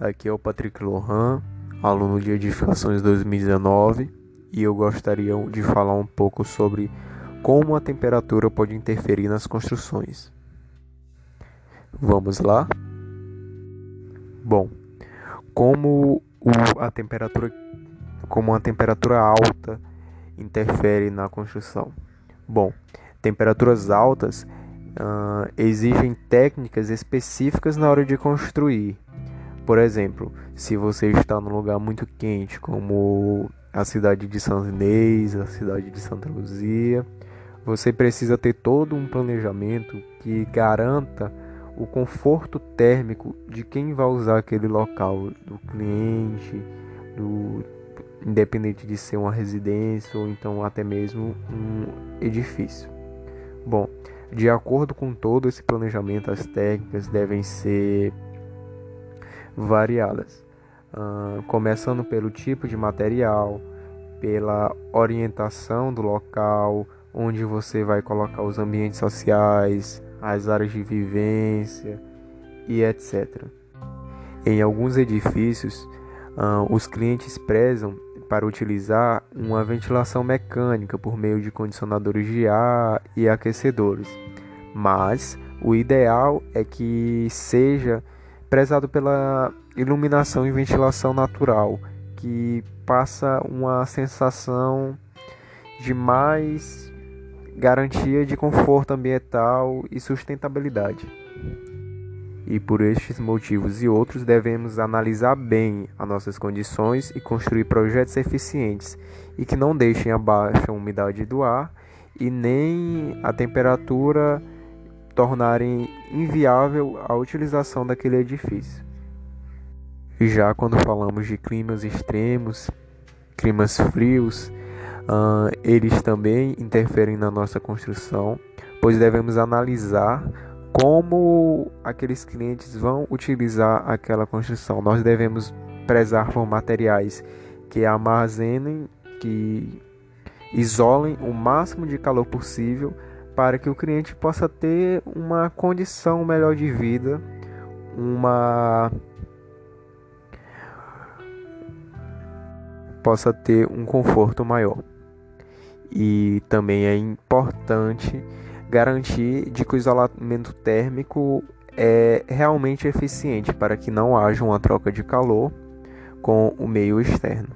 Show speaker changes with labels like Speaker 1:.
Speaker 1: Aqui é o Patrick Lohan, aluno de Edificações 2019, e eu gostaria de falar um pouco sobre como a temperatura pode interferir nas construções. Vamos lá? Bom, como a temperatura como a temperatura alta interfere na construção? Bom, temperaturas altas uh, exigem técnicas específicas na hora de construir, por exemplo, se você está num lugar muito quente, como a cidade de São Inês, a cidade de Santa Luzia, você precisa ter todo um planejamento que garanta o conforto térmico de quem vai usar aquele local, do cliente, do independente de ser uma residência ou então até mesmo um edifício. Bom, de acordo com todo esse planejamento, as técnicas devem ser variadas, uh, começando pelo tipo de material, pela orientação do local, onde você vai colocar os ambientes sociais, as áreas de vivência e etc. Em alguns edifícios, uh, os clientes prezam para utilizar uma ventilação mecânica por meio de condicionadores de ar e aquecedores, mas o ideal é que seja prezado pela iluminação e ventilação natural, que passa uma sensação de mais garantia de conforto ambiental e sustentabilidade. E por estes motivos e outros, devemos analisar bem as nossas condições e construir projetos eficientes e que não deixem a umidade do ar e nem a temperatura tornarem inviável a utilização daquele edifício. E já quando falamos de climas extremos, climas frios, eles também interferem na nossa construção, pois devemos analisar como aqueles clientes vão utilizar aquela construção. Nós devemos prezar por materiais que armazenem, que isolem o máximo de calor possível para que o cliente possa ter uma condição melhor de vida, uma possa ter um conforto maior. E também é importante garantir de que o isolamento térmico é realmente eficiente para que não haja uma troca de calor com o meio externo.